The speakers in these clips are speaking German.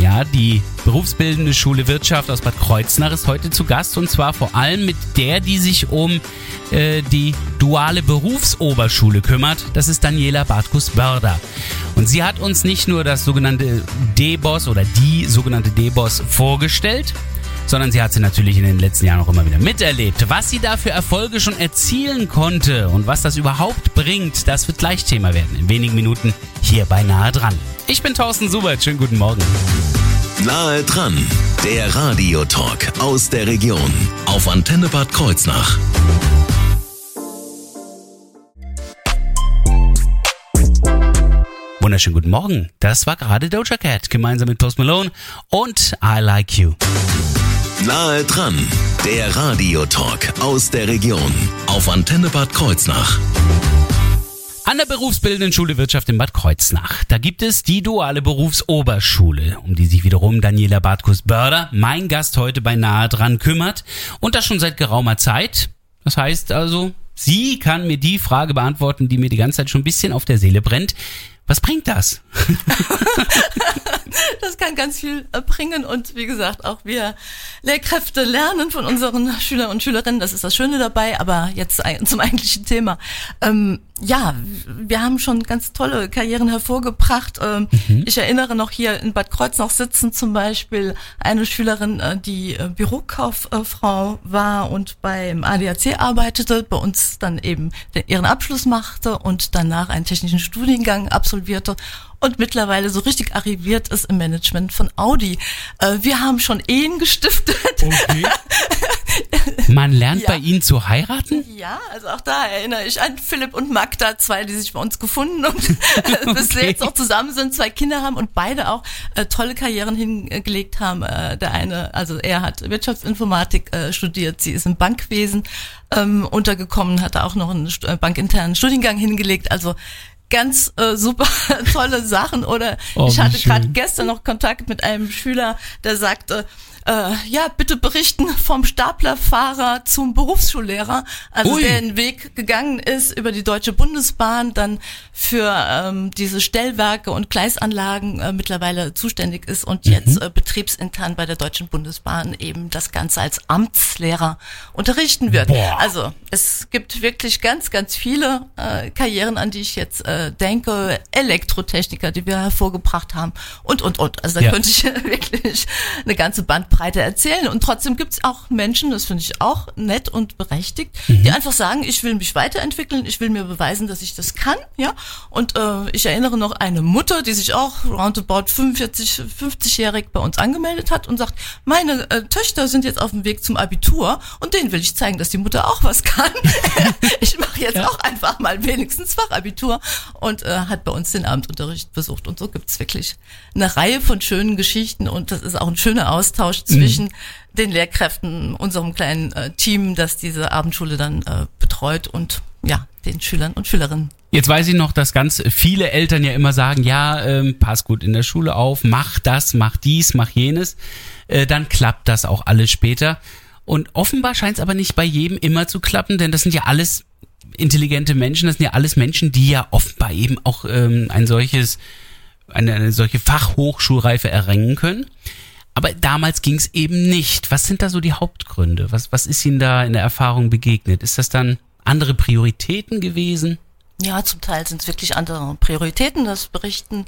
Ja, die berufsbildende Schule Wirtschaft aus Bad Kreuznach ist heute zu Gast und zwar vor allem mit der, die sich um äh, die duale Berufsoberschule kümmert. Das ist Daniela Bartkus-Börder. Und sie hat uns nicht nur das sogenannte D-Boss oder die sogenannte D-Boss vorgestellt, sondern sie hat sie natürlich in den letzten Jahren auch immer wieder miterlebt. Was sie da für Erfolge schon erzielen konnte und was das überhaupt bringt, das wird gleich Thema werden. In wenigen Minuten hier bei Nahe dran. Ich bin Thorsten Subert. Schönen guten Morgen. Nahe dran, der Radiotalk aus der Region auf Antenne Bad Kreuznach. Wunderschönen guten Morgen. Das war gerade Doja Cat gemeinsam mit Post Malone und I Like You. Nahe dran, der Radiotalk aus der Region auf Antenne Bad Kreuznach. An der berufsbildenden Schule Wirtschaft in Bad Kreuznach. Da gibt es die duale Berufsoberschule, um die sich wiederum Daniela Bartkus-Börder, mein Gast heute bei Nahe dran, kümmert. Und das schon seit geraumer Zeit. Das heißt also, sie kann mir die Frage beantworten, die mir die ganze Zeit schon ein bisschen auf der Seele brennt. Was bringt das? das kann ganz viel äh, bringen und wie gesagt, auch wir Lehrkräfte lernen von unseren Schülern und Schülerinnen. Das ist das Schöne dabei. Aber jetzt zum eigentlichen Thema. Ähm, ja, wir haben schon ganz tolle Karrieren hervorgebracht. Ähm, mhm. Ich erinnere noch hier in Bad Kreuznach sitzen zum Beispiel eine Schülerin, äh, die äh, Bürokauffrau war und beim ADAC arbeitete, bei uns dann eben ihren Abschluss machte und danach einen technischen Studiengang absolvierte und mittlerweile so richtig arriviert ist im Management von Audi. Äh, wir haben schon Ehen gestiftet. Okay. Man lernt ja. bei Ihnen zu heiraten? Ja, also auch da erinnere ich an Philipp und Magda, zwei, die sich bei uns gefunden und bis okay. jetzt auch zusammen sind, zwei Kinder haben und beide auch äh, tolle Karrieren hingelegt haben. Äh, der eine, also er hat Wirtschaftsinformatik äh, studiert, sie ist im Bankwesen ähm, untergekommen, hat auch noch einen äh, bankinternen Studiengang hingelegt. Also ganz äh, super tolle Sachen. Oder oh, ich hatte gerade gestern noch Kontakt mit einem Schüler, der sagte, äh, ja, bitte berichten vom Staplerfahrer zum Berufsschullehrer, also Ui. der den Weg gegangen ist über die Deutsche Bundesbahn, dann für ähm, diese Stellwerke und Gleisanlagen äh, mittlerweile zuständig ist und mhm. jetzt äh, betriebsintern bei der Deutschen Bundesbahn eben das Ganze als Amtslehrer unterrichten wird. Boah. Also es gibt wirklich ganz, ganz viele äh, Karrieren, an die ich jetzt äh, denke, Elektrotechniker, die wir hervorgebracht haben und, und, und. Also da ja. könnte ich wirklich eine ganze Band Bandbreite erzählen. Und trotzdem gibt es auch Menschen, das finde ich auch nett und berechtigt, mhm. die einfach sagen, ich will mich weiterentwickeln, ich will mir beweisen, dass ich das kann. Ja. Und äh, ich erinnere noch eine Mutter, die sich auch roundabout 45, 50-jährig bei uns angemeldet hat und sagt, meine äh, Töchter sind jetzt auf dem Weg zum Abitur und denen will ich zeigen, dass die Mutter auch was kann. ich mache jetzt ja. auch einfach mal wenigstens Fachabitur und äh, hat bei uns den Abendunterricht besucht. Und so gibt es wirklich eine Reihe von schönen Geschichten und das ist auch ein schöner Austausch zwischen mhm. den Lehrkräften, unserem kleinen äh, Team, das diese Abendschule dann äh, betreut und ja, den Schülern und Schülerinnen. Jetzt weiß ich noch, dass ganz viele Eltern ja immer sagen, ja, ähm, pass gut in der Schule auf, mach das, mach dies, mach jenes, äh, dann klappt das auch alles später. Und offenbar scheint es aber nicht bei jedem immer zu klappen, denn das sind ja alles intelligente Menschen, das sind ja alles Menschen, die ja offenbar eben auch ähm, ein solches, eine, eine solche Fachhochschulreife erringen können. Aber damals ging es eben nicht. Was sind da so die Hauptgründe? Was, was ist Ihnen da in der Erfahrung begegnet? Ist das dann andere Prioritäten gewesen? Ja, zum Teil sind es wirklich andere Prioritäten. Das berichten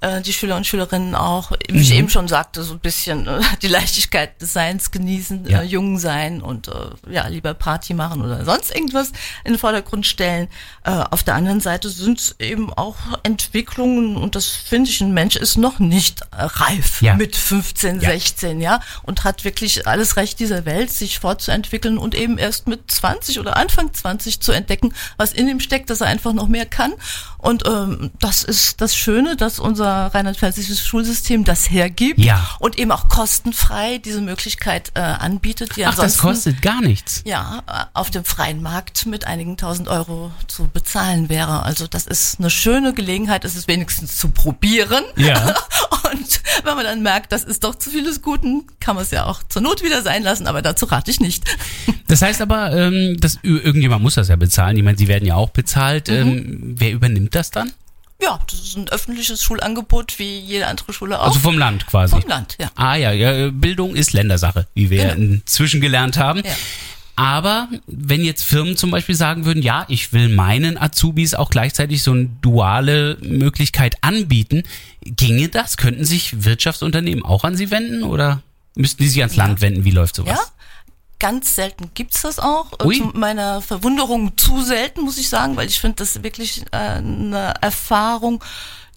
äh, die Schüler und Schülerinnen auch, wie mhm. ich eben schon sagte, so ein bisschen äh, die Leichtigkeit des Seins genießen, ja. äh, jung sein und äh, ja, lieber Party machen oder sonst irgendwas in den Vordergrund stellen. Äh, auf der anderen Seite sind es eben auch Entwicklungen und das finde ich, ein Mensch ist noch nicht äh, reif ja. mit 15, ja. 16, ja, und hat wirklich alles Recht dieser Welt, sich fortzuentwickeln und eben erst mit 20 oder Anfang 20 zu entdecken, was in ihm steckt, dass er einfach noch mehr kann. Und ähm, das ist das Schöne, dass unser unser rheinland-pfälzisches Schulsystem das hergibt Ja. und eben auch kostenfrei diese Möglichkeit äh, anbietet. Die Ach, das kostet gar nichts. ja, äh, auf dem freien Markt mit einigen tausend Euro zu bezahlen wäre. Also das ist eine schöne Gelegenheit, es ist wenigstens zu probieren. Ja. Und wenn man dann merkt, das ist doch zu vieles Guten, kann man es ja auch zur Not wieder sein lassen, aber dazu rate ich nicht. Das heißt aber, ähm, dass irgendjemand muss das ja bezahlen. Ich meine, sie werden ja auch bezahlt. Mhm. Ähm, wer übernimmt das dann? Ja, das ist ein öffentliches Schulangebot, wie jede andere Schule auch. Also vom Land quasi. Vom Land, ja. Ah ja, ja, Bildung ist Ländersache, wie wir Genau. inzwischen gelernt haben. Ja. Aber wenn jetzt Firmen zum Beispiel sagen würden, ja, ich will meinen Azubis auch gleichzeitig so eine duale Möglichkeit anbieten, ginge das? Könnten sich Wirtschaftsunternehmen auch an sie wenden oder müssten die sich ans Land wenden? Wie läuft sowas? Ja, ganz selten gibt's das auch. Ui. Zu meiner Verwunderung zu selten, muss ich sagen, weil ich finde das wirklich äh, eine Erfahrung,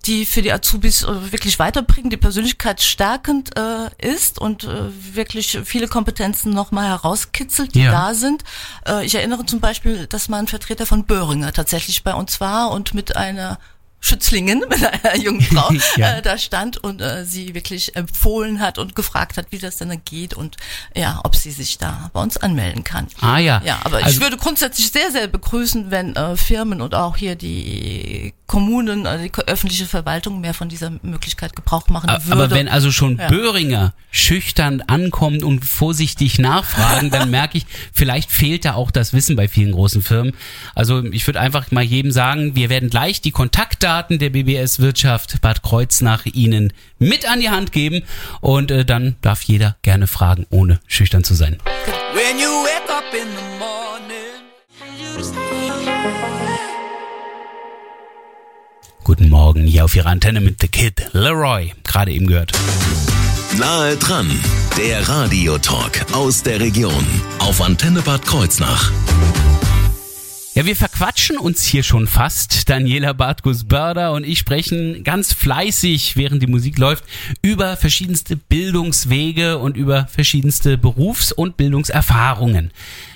die für die Azubis äh, wirklich weiterbringt, die persönlichkeitsstärkend äh, ist und äh, wirklich viele Kompetenzen nochmal herauskitzelt, die Ja. da sind. Äh, ich erinnere zum Beispiel, dass mal ein Vertreter von Böhringer tatsächlich bei uns war und mit einer Schützlingin, mit einer jungen Frau, Ja. äh, da stand und äh, sie wirklich empfohlen hat und gefragt hat, wie das denn geht und ja, ob sie sich da bei uns anmelden kann. Ah ja. Ja, aber ich Also- würde grundsätzlich sehr, sehr begrüßen, wenn äh, Firmen und auch hier die Kommunen, äh, die öffentliche Verwaltung mehr von dieser Möglichkeit Gebrauch machen A- würde. Aber wenn also schon Ja. Böhringer schüchtern ankommt und vorsichtig nachfragen, dann merke ich, vielleicht fehlt da auch das Wissen bei vielen großen Firmen. Also ich würde einfach mal jedem sagen, wir werden gleich die Kontaktdaten der BBS Wirtschaft Bad Kreuznach Ihnen mit an die Hand geben und äh, dann darf jeder gerne fragen, ohne schüchtern zu sein. When you wake up in the morning. Guten Morgen hier auf Ihrer Antenne mit The Kid Leroy, gerade eben gehört. Nahe dran, der Radiotalk aus der Region auf Antenne Bad Kreuznach. Ja, wir verquatschen uns hier schon fast. Daniela Bartkus-Börder und ich sprechen ganz fleißig, während die Musik läuft, über verschiedenste Bildungswege und über verschiedenste Berufs- und Bildungserfahrungen.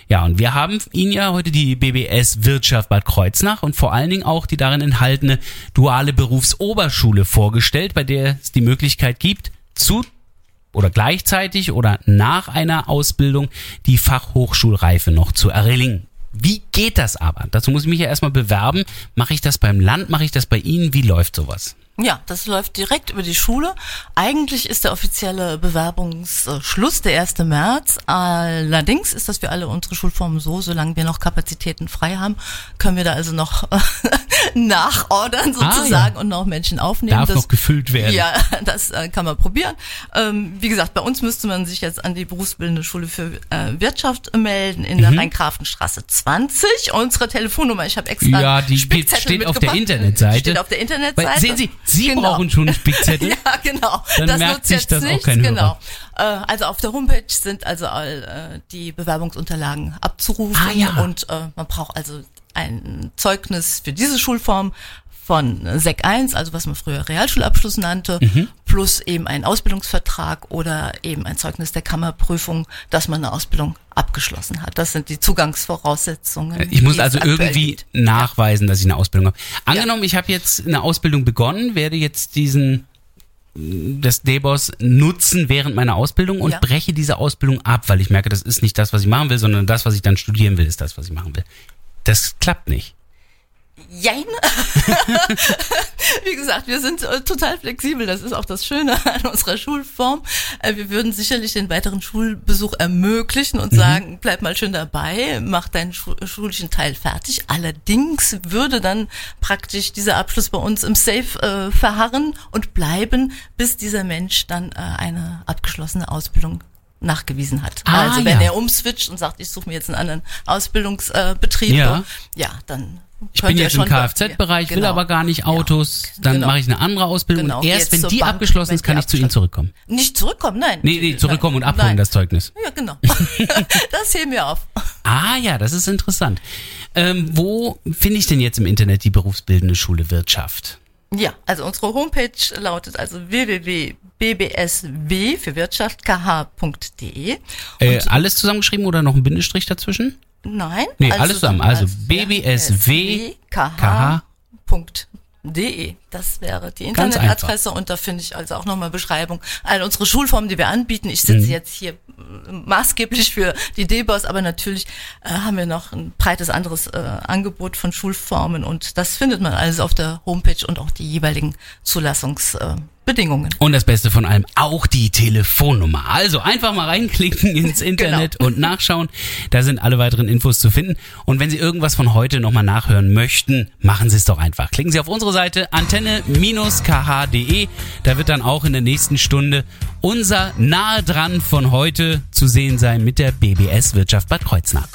Ja, und wir haben Ihnen ja heute die BBS Wirtschaft Bad Kreuznach und vor allen Dingen auch die darin enthaltene duale Berufsoberschule vorgestellt, bei der es die Möglichkeit gibt, zu oder gleichzeitig oder nach einer Ausbildung die Fachhochschulreife noch zu erringen. Wie geht das aber? Dazu muss ich mich ja erstmal bewerben. Mache ich das beim Land? Mache ich das bei Ihnen? Wie läuft sowas? Ja, das läuft direkt über die Schule. Eigentlich ist der offizielle Bewerbungsschluss der 1. März. Allerdings ist das für alle unsere Schulformen so, solange wir noch Kapazitäten frei haben, können wir da also noch nachordern sozusagen und noch Menschen aufnehmen. Ah, Darf Das- noch gefüllt werden. Ja, das äh, kann man probieren. Ähm, wie gesagt, bei uns müsste man sich jetzt an die berufsbildende Schule für äh, Wirtschaft melden in Mhm. der Rheingrafenstraße 20. Unsere Telefonnummer, ich habe extra Ja, die steht auf der. Internetseite. Steht auf der Internetseite. Weil, sehen Sie, Sie Genau. brauchen schon einen Spickzettel. Ja, genau. Dann das merkt nutzt sich jetzt das auch nichts. kein Hörer. Genau. Äh, also auf der Homepage sind also all äh, die Bewerbungsunterlagen abzurufen Ah, ja. und äh, man braucht also ein Zeugnis für diese Schulform von Sek 1, also was man früher Realschulabschluss nannte, Mhm. plus eben einen Ausbildungsvertrag oder eben ein Zeugnis der Kammerprüfung, dass man eine Ausbildung abgeschlossen hat. Das sind die Zugangsvoraussetzungen. Ich muss also irgendwie gibt. nachweisen, dass ich eine Ausbildung habe. Angenommen, ich habe jetzt eine Ausbildung begonnen, werde jetzt diesen das DBOS nutzen während meiner Ausbildung und Ja. breche diese Ausbildung ab, weil ich merke, das ist nicht das, was ich machen will, sondern das, was ich dann studieren will, ist das, was ich machen will. Das klappt nicht. Jein. Wie gesagt, wir sind äh, total flexibel. Das ist auch das Schöne an unserer Schulform. Äh, wir würden sicherlich den weiteren Schulbesuch ermöglichen und sagen, bleib mal schön dabei, mach deinen schu schulischen Teil fertig. Allerdings würde dann praktisch dieser Abschluss bei uns im Safe äh, verharren und bleiben, bis dieser Mensch dann äh, eine abgeschlossene Ausbildung nachgewiesen hat. Ah, also wenn ja. er umswitcht und sagt, ich suche mir jetzt einen anderen Ausbildungsbetrieb, äh, Ja. ja, dann Ich bin jetzt im Kfz-Bereich, Ja, will genau. aber gar nicht Autos. Ja, Dann genau. mache ich eine andere Ausbildung Genau, und erst jetzt wenn die Bank, abgeschlossen ist, kann ich zu Ihnen zurückkommen. Nicht zurückkommen, nein. Nee, nee, zurückkommen und abholen Nein. das Zeugnis. Ja, genau. das heben wir auf. Ah ja, das ist interessant. Ähm, wo finde ich denn jetzt im Internet die berufsbildende Schule Wirtschaft? Ja, also unsere Homepage lautet also www.bbsw für Wirtschaft kh.de. Äh, alles zusammengeschrieben oder noch ein Bindestrich dazwischen? Nein. Nee, alles zusammen. Also ja, BBSW kh.de. De. Das wäre die Internetadresse und da finde ich also auch nochmal Beschreibung all unsere Schulformen, die wir anbieten. Ich sitze Mhm. jetzt hier äh, maßgeblich für die DBOS, aber natürlich äh, haben wir noch ein breites anderes äh, Angebot von Schulformen und das findet man alles auf der Homepage und auch die jeweiligen Zulassungsbedingungen. Äh, Bedingungen. Und das Beste von allem, auch die Telefonnummer. Also einfach mal reinklicken ins Internet und nachschauen. Da sind alle weiteren Infos zu finden. Und wenn Sie irgendwas von heute nochmal nachhören möchten, machen Sie es doch einfach. Klicken Sie auf unsere Seite antenne-kh.de. Da wird dann auch in der nächsten Stunde unser Nahe dran von heute zu sehen sein mit der BBS Wirtschaft Bad Kreuznach.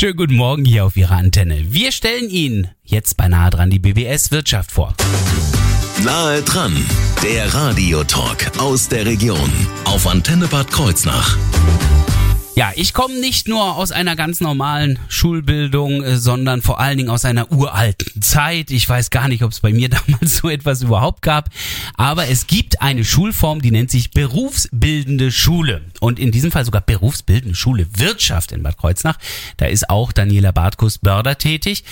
Schönen guten Morgen hier auf Ihrer Antenne. Wir stellen Ihnen jetzt bei Nahe dran die BBS Wirtschaft vor. Nahe dran, der Radiotalk aus der Region auf Antenne Bad Kreuznach. Ja, ich komme nicht nur aus einer ganz normalen Schulbildung, äh, sondern vor allen Dingen aus einer uralten Zeit. Ich weiß gar nicht, ob es bei mir damals so etwas überhaupt gab. Aber es gibt eine Schulform, die nennt sich berufsbildende Schule. Und in diesem Fall sogar berufsbildende Schule Wirtschaft in Bad Kreuznach. Da ist auch Daniela Bartkus-Börder tätig,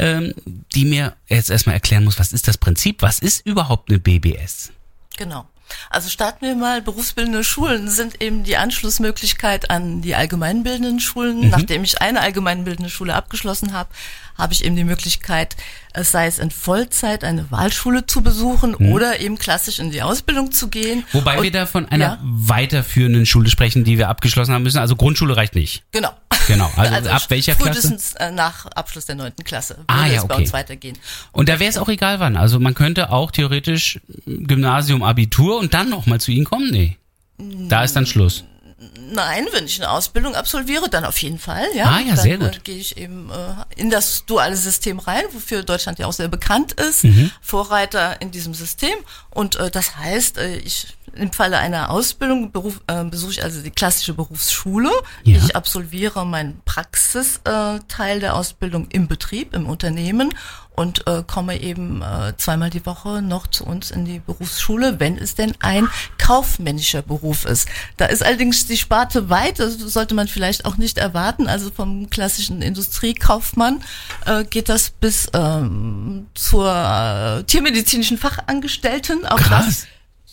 ähm, die mir jetzt erstmal erklären muss, was ist das Prinzip? Was ist überhaupt eine BBS? Genau. Also starten wir mal. Berufsbildende Schulen sind eben die Anschlussmöglichkeit an die allgemeinbildenden Schulen. Nachdem ich eine allgemeinbildende Schule abgeschlossen habe, habe ich eben die Möglichkeit, es sei es in Vollzeit eine Wahlschule zu besuchen oder eben klassisch in die Ausbildung zu gehen. Wobei Und- wir da von einer Ja, weiterführenden Schule sprechen, die wir abgeschlossen haben müssen. Also Grundschule reicht nicht. genau. Genau. Also ab welcher Klasse? frühestens äh, nach Abschluss der neunten Klasse Ah, würde ja, es bei okay. uns weitergehen. Und da wäre es auch egal wann. Also man könnte auch theoretisch Gymnasium, Abitur und dann nochmal zu Ihnen kommen. Nee. Da ist dann Schluss. Nein, wenn ich eine Ausbildung absolviere, dann auf jeden Fall. Ja, Ah, ja, dann, sehr gut. Äh, gehe ich eben äh, in das duale System rein, wofür Deutschland ja auch sehr bekannt ist, Mhm. Vorreiter in diesem System. Und äh, das heißt, äh, ich im Falle einer Ausbildung beruf, äh, besuche ich also die klassische Berufsschule. Ja. Ich absolviere meinen Praxisteil äh, der Ausbildung im Betrieb, im Unternehmen und äh, komme eben äh, zweimal die Woche noch zu uns in die Berufsschule, wenn es denn ein kaufmännischer Beruf ist. Da ist allerdings die Sparte weit, das sollte man vielleicht auch nicht erwarten. Also vom klassischen Industriekaufmann äh, geht das bis ähm, zur äh, tiermedizinischen Fachangestellten. Auch Krass. das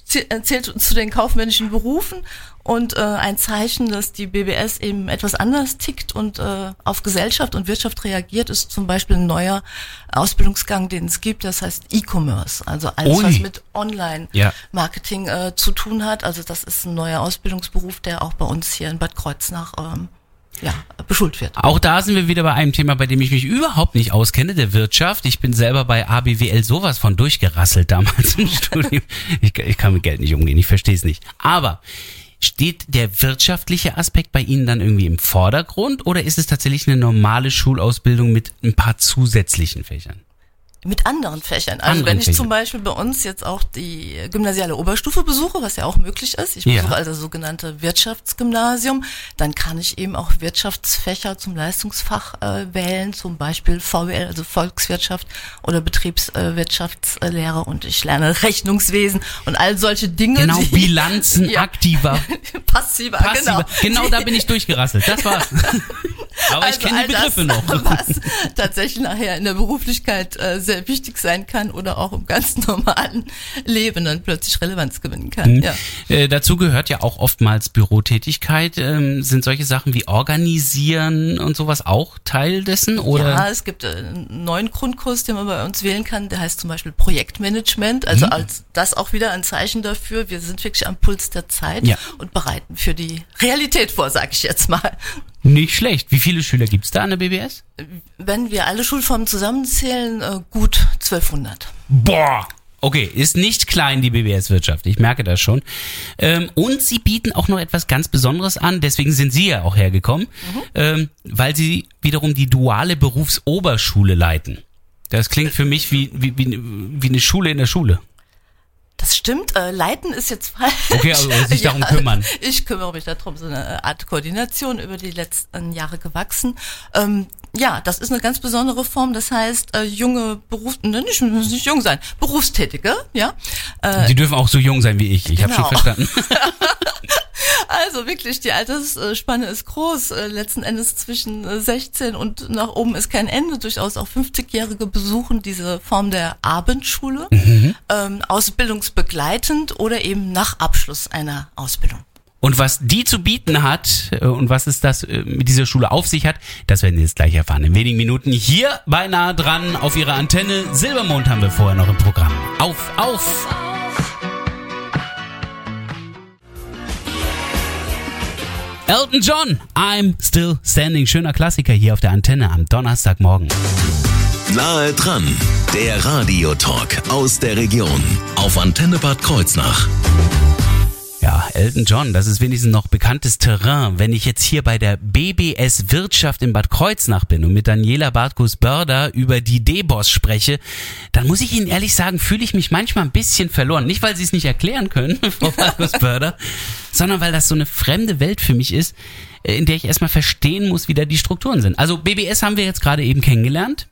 zählt zu den kaufmännischen Berufen und äh, ein Zeichen, dass die BBS eben etwas anders tickt und äh, auf Gesellschaft und Wirtschaft reagiert, ist zum Beispiel ein neuer Ausbildungsgang, den es gibt, das heißt E-Commerce, also alles, Ui. was mit Ja. Online-Marketing äh, zu tun hat. Also das ist ein neuer Ausbildungsberuf, der auch bei uns hier in Bad Kreuznach ähm, ja, beschult wird. Auch da sind wir wieder bei einem Thema, bei dem ich mich überhaupt nicht auskenne, der Wirtschaft. Ich bin selber bei ABWL sowas von durchgerasselt damals im Studium. Ich, ich kann mit Geld nicht umgehen, ich verstehe es nicht. Aber steht der wirtschaftliche Aspekt bei Ihnen dann irgendwie im Vordergrund oder ist es tatsächlich eine normale Schulausbildung mit ein paar zusätzlichen Fächern? Mit anderen Fächern. Also Anderen wenn ich Fächern. zum Beispiel bei uns jetzt auch die gymnasiale Oberstufe besuche, was ja auch möglich ist, ich Ja. besuche also sogenannte Wirtschaftsgymnasium, dann kann ich eben auch Wirtschaftsfächer zum Leistungsfach äh, wählen, zum Beispiel VWL, also Volkswirtschaft oder Betriebswirtschaftslehre und ich lerne Rechnungswesen und all solche Dinge. Genau, die- Bilanzen, Ja. aktiver, Passiver, passiver. genau. Genau, da bin ich durchgerasselt. Das war's. Aber ich Also kenne die Begriffe das, noch. Was tatsächlich nachher in der Beruflichkeit äh, sehr wichtig sein kann oder auch im ganz normalen Leben dann plötzlich Relevanz gewinnen kann. Ja. Äh, dazu gehört ja auch oftmals Bürotätigkeit. Ähm, sind solche Sachen wie Organisieren und sowas auch Teil dessen? Oder? Ja, es gibt äh, einen neuen Grundkurs, den man bei uns wählen kann, der heißt zum Beispiel Projektmanagement. Also Mhm. als das auch wieder ein Zeichen dafür, wir sind wirklich am Puls der Zeit Ja. und bereiten für die Realität vor, sage ich jetzt mal. Nicht schlecht. Wie viele Schüler gibt's da an der BBS? Wenn wir alle Schulformen zusammenzählen, äh, gut 1200. Boah! Okay, ist nicht klein die BBS-Wirtschaft. Ich merke das schon. Ähm, und sie bieten auch noch etwas ganz Besonderes an. Deswegen sind Sie ja auch hergekommen, ähm, weil Sie wiederum die duale Berufsoberschule leiten. Das klingt für mich wie, wie, wie, wie eine Schule in der Schule. Das stimmt, äh, leiten ist jetzt falsch. Okay, also sich darum kümmern. Ich kümmere mich darum, so eine Art Koordination über die letzten Jahre gewachsen. Ähm, ja, das ist eine ganz besondere Form. Das heißt, äh, junge Berufs, ne, nicht, müssen nicht jung sein, Berufstätige, ja. Äh, Sie dürfen auch so jung sein wie ich. Ich habe schon Genau. verstanden. Also wirklich, die Altersspanne ist groß. Äh, Letzten Endes zwischen äh, 16 und nach oben ist kein Ende. Durchaus auch 50-Jährige besuchen diese Form der Abendschule, ähm, ausbildungsbegleitend oder eben nach Abschluss einer Ausbildung. Und was die zu bieten hat äh, und was es das äh, mit dieser Schule auf sich hat, das werden Sie jetzt gleich erfahren. In wenigen Minuten hier beinahe dran auf Ihrer Antenne. Silbermond haben wir vorher noch im Programm. Auf, auf! Elton John, I'm Still Standing. Schöner Klassiker hier auf der Antenne am Donnerstagmorgen. Nahe dran, der Radiotalk aus der Region auf Antenne Bad Kreuznach. Ja, Elton John, das ist wenigstens noch bekanntes Terrain. Wenn ich jetzt hier bei der BBS Wirtschaft in Bad Kreuznach bin und mit Daniela Bartkus-Börder über die D-Boss spreche, dann muss ich Ihnen ehrlich sagen, fühle ich mich manchmal ein bisschen verloren. Nicht, weil Sie es nicht erklären können, Frau Bartkus-Börder, sondern weil das so eine fremde Welt für mich ist, in der ich erstmal verstehen muss, wie da die Strukturen sind. Also BBS haben wir jetzt gerade eben kennengelernt.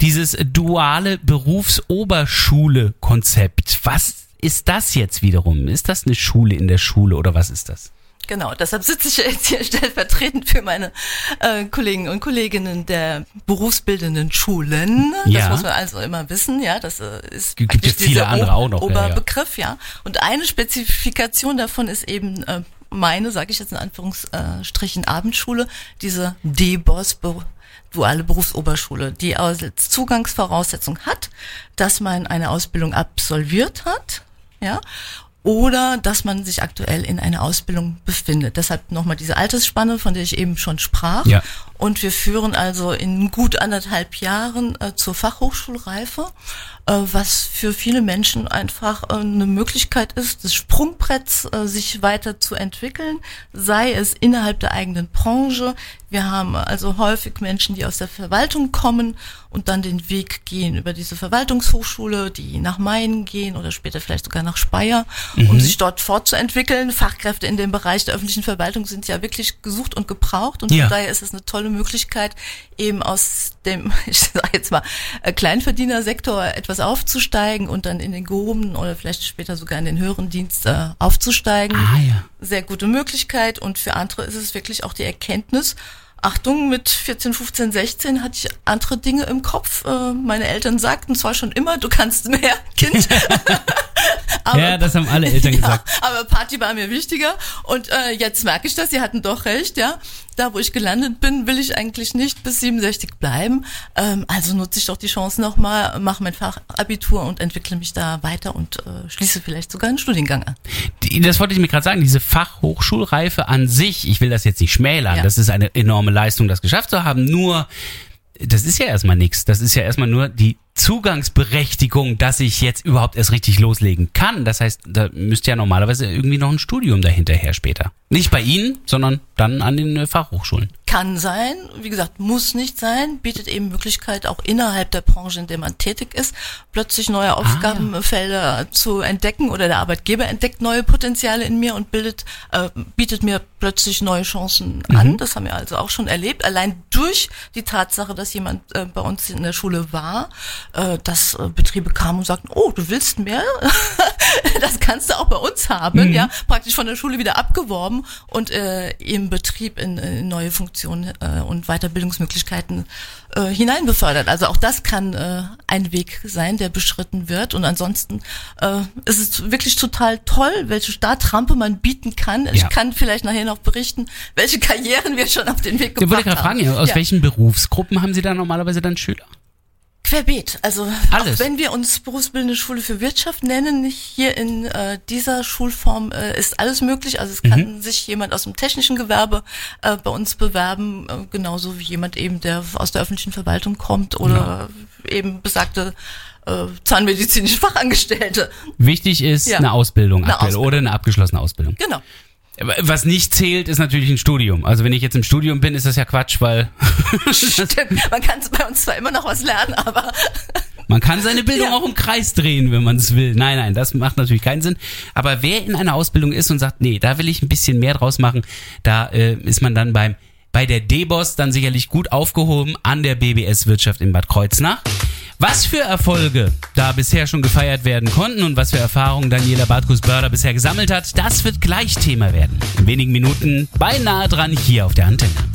Dieses duale Berufsoberschule-Konzept. Was ist das jetzt wiederum? Ist das eine Schule in der Schule oder was ist das? Genau, deshalb sitze ich jetzt hier stellvertretend für meine äh, Kollegen und Kolleginnen der berufsbildenden Schulen. Ja. Das muss man also immer wissen, ja. Das äh, ist Gibt ja praktisch viele andere auch noch, ja, ja. Oberbegriff, ja, Und eine Spezifikation davon ist eben äh, meine, sage ich jetzt in Anführungsstrichen, Abendschule, diese D-Boss duale Berufsoberschule, die als Zugangsvoraussetzung hat, dass man eine Ausbildung absolviert hat, ja, oder dass man sich aktuell in einer Ausbildung befindet. Deshalb nochmal diese Altersspanne, von der ich eben schon sprach. Ja. Und wir führen also in gut anderthalb Jahren äh, zur Fachhochschulreife, äh, was für viele Menschen einfach äh, eine Möglichkeit ist, des Sprungbretts äh, sich weiter zu entwickeln, sei es innerhalb der eigenen Branche. Wir haben also häufig Menschen, die aus der Verwaltung kommen und dann den Weg gehen über diese Verwaltungshochschule, die nach Main gehen oder später vielleicht sogar nach Speyer, um sich dort fortzuentwickeln. Fachkräfte in dem Bereich der öffentlichen Verwaltung sind ja wirklich gesucht und gebraucht und Ja. von daher ist es eine tolle Möglichkeit, eben aus dem, ich sage jetzt mal, äh, Kleinverdienersektor etwas aufzusteigen und dann in den gehobenen oder vielleicht später sogar in den höheren Dienst äh, aufzusteigen. Ah ja. Sehr gute Möglichkeit und für andere ist es wirklich auch die Erkenntnis, Achtung, mit 14, 15, 16 hatte ich andere Dinge im Kopf. Äh, Meine Eltern sagten zwar schon immer, du kannst mehr, Kind. aber, Ja, das haben alle Eltern gesagt. Ja, aber Party war mir wichtiger. Und äh, jetzt merke ich das, sie hatten doch recht, ja. Da, wo ich gelandet bin, will ich eigentlich nicht bis 67 bleiben. Ähm, also nutze ich doch die Chance nochmal, mache mein Fachabitur und entwickle mich da weiter und äh, schließe vielleicht sogar einen Studiengang an. Die, das wollte ich mir gerade sagen, diese Fachhochschulreife an sich, ich will das jetzt nicht schmälern, Ja. das ist eine enorme Leistung, das geschafft zu haben, nur das ist ja erstmal nichts. Das ist ja erstmal nur die Zugangsberechtigung, dass ich jetzt überhaupt erst richtig loslegen kann. Das heißt, da müsste ja normalerweise irgendwie noch ein Studium dahinterher später. Nicht bei Ihnen, sondern dann an den äh, Fachhochschulen. Kann sein, wie gesagt, muss nicht sein, bietet eben Möglichkeit, auch innerhalb der Branche, in der man tätig ist, plötzlich neue Aufgabenfelder zu entdecken oder der Arbeitgeber entdeckt neue Potenziale in mir und bildet, äh, bietet mir plötzlich neue Chancen an. Das haben wir also auch schon erlebt. Allein durch die Tatsache, dass jemand äh, bei uns in der Schule war, äh, dass äh, Betriebe kamen und sagten, oh, du willst mehr? das kannst du auch bei uns haben, ja, praktisch von der Schule wieder abgeworben und äh, im Betrieb in, in neue Funktionen äh, und Weiterbildungsmöglichkeiten äh, hineinbefördert. Also auch das kann äh, ein Weg sein, der beschritten wird. Und ansonsten äh, ist es wirklich total toll, welche Startrampe man bieten kann. Ja. Ich kann vielleicht nachher noch berichten, welche Karrieren wir schon auf den Weg Ich wollte gebracht gerade haben. fragen, aus Ja. welchen Berufsgruppen haben Sie da normalerweise dann Schüler? Querbeet. Also Alles. auch wenn wir uns berufsbildende Schule für Wirtschaft nennen, hier in äh, dieser Schulform äh, ist alles möglich. Also es kann sich jemand aus dem technischen Gewerbe äh, bei uns bewerben, äh, genauso wie jemand eben, der aus der öffentlichen Verwaltung kommt oder eben besagte äh, zahnmedizinische Fachangestellte. Wichtig ist Ja. eine Ausbildung Eine aktuell Ausbildung. oder eine abgeschlossene Ausbildung. Genau. Was nicht zählt, ist natürlich ein Studium. Also wenn ich jetzt im Studium bin, ist das ja Quatsch, weil Stimmt. Man kann bei uns zwar immer noch was lernen, aber man kann seine Bildung Ja. auch im Kreis drehen, wenn man es will. Nein, nein, das macht natürlich keinen Sinn. Aber wer in einer Ausbildung ist und sagt, nee, da will ich ein bisschen mehr draus machen, da äh, ist man dann beim bei der D-Boss dann sicherlich gut aufgehoben an der BBS Wirtschaft in Bad Kreuznach. Was für Erfolge da bisher schon gefeiert werden konnten und was für Erfahrungen Daniela Bartkus-Börder bisher gesammelt hat, das wird gleich Thema werden. In wenigen Minuten beinahe dran hier auf der Antenne.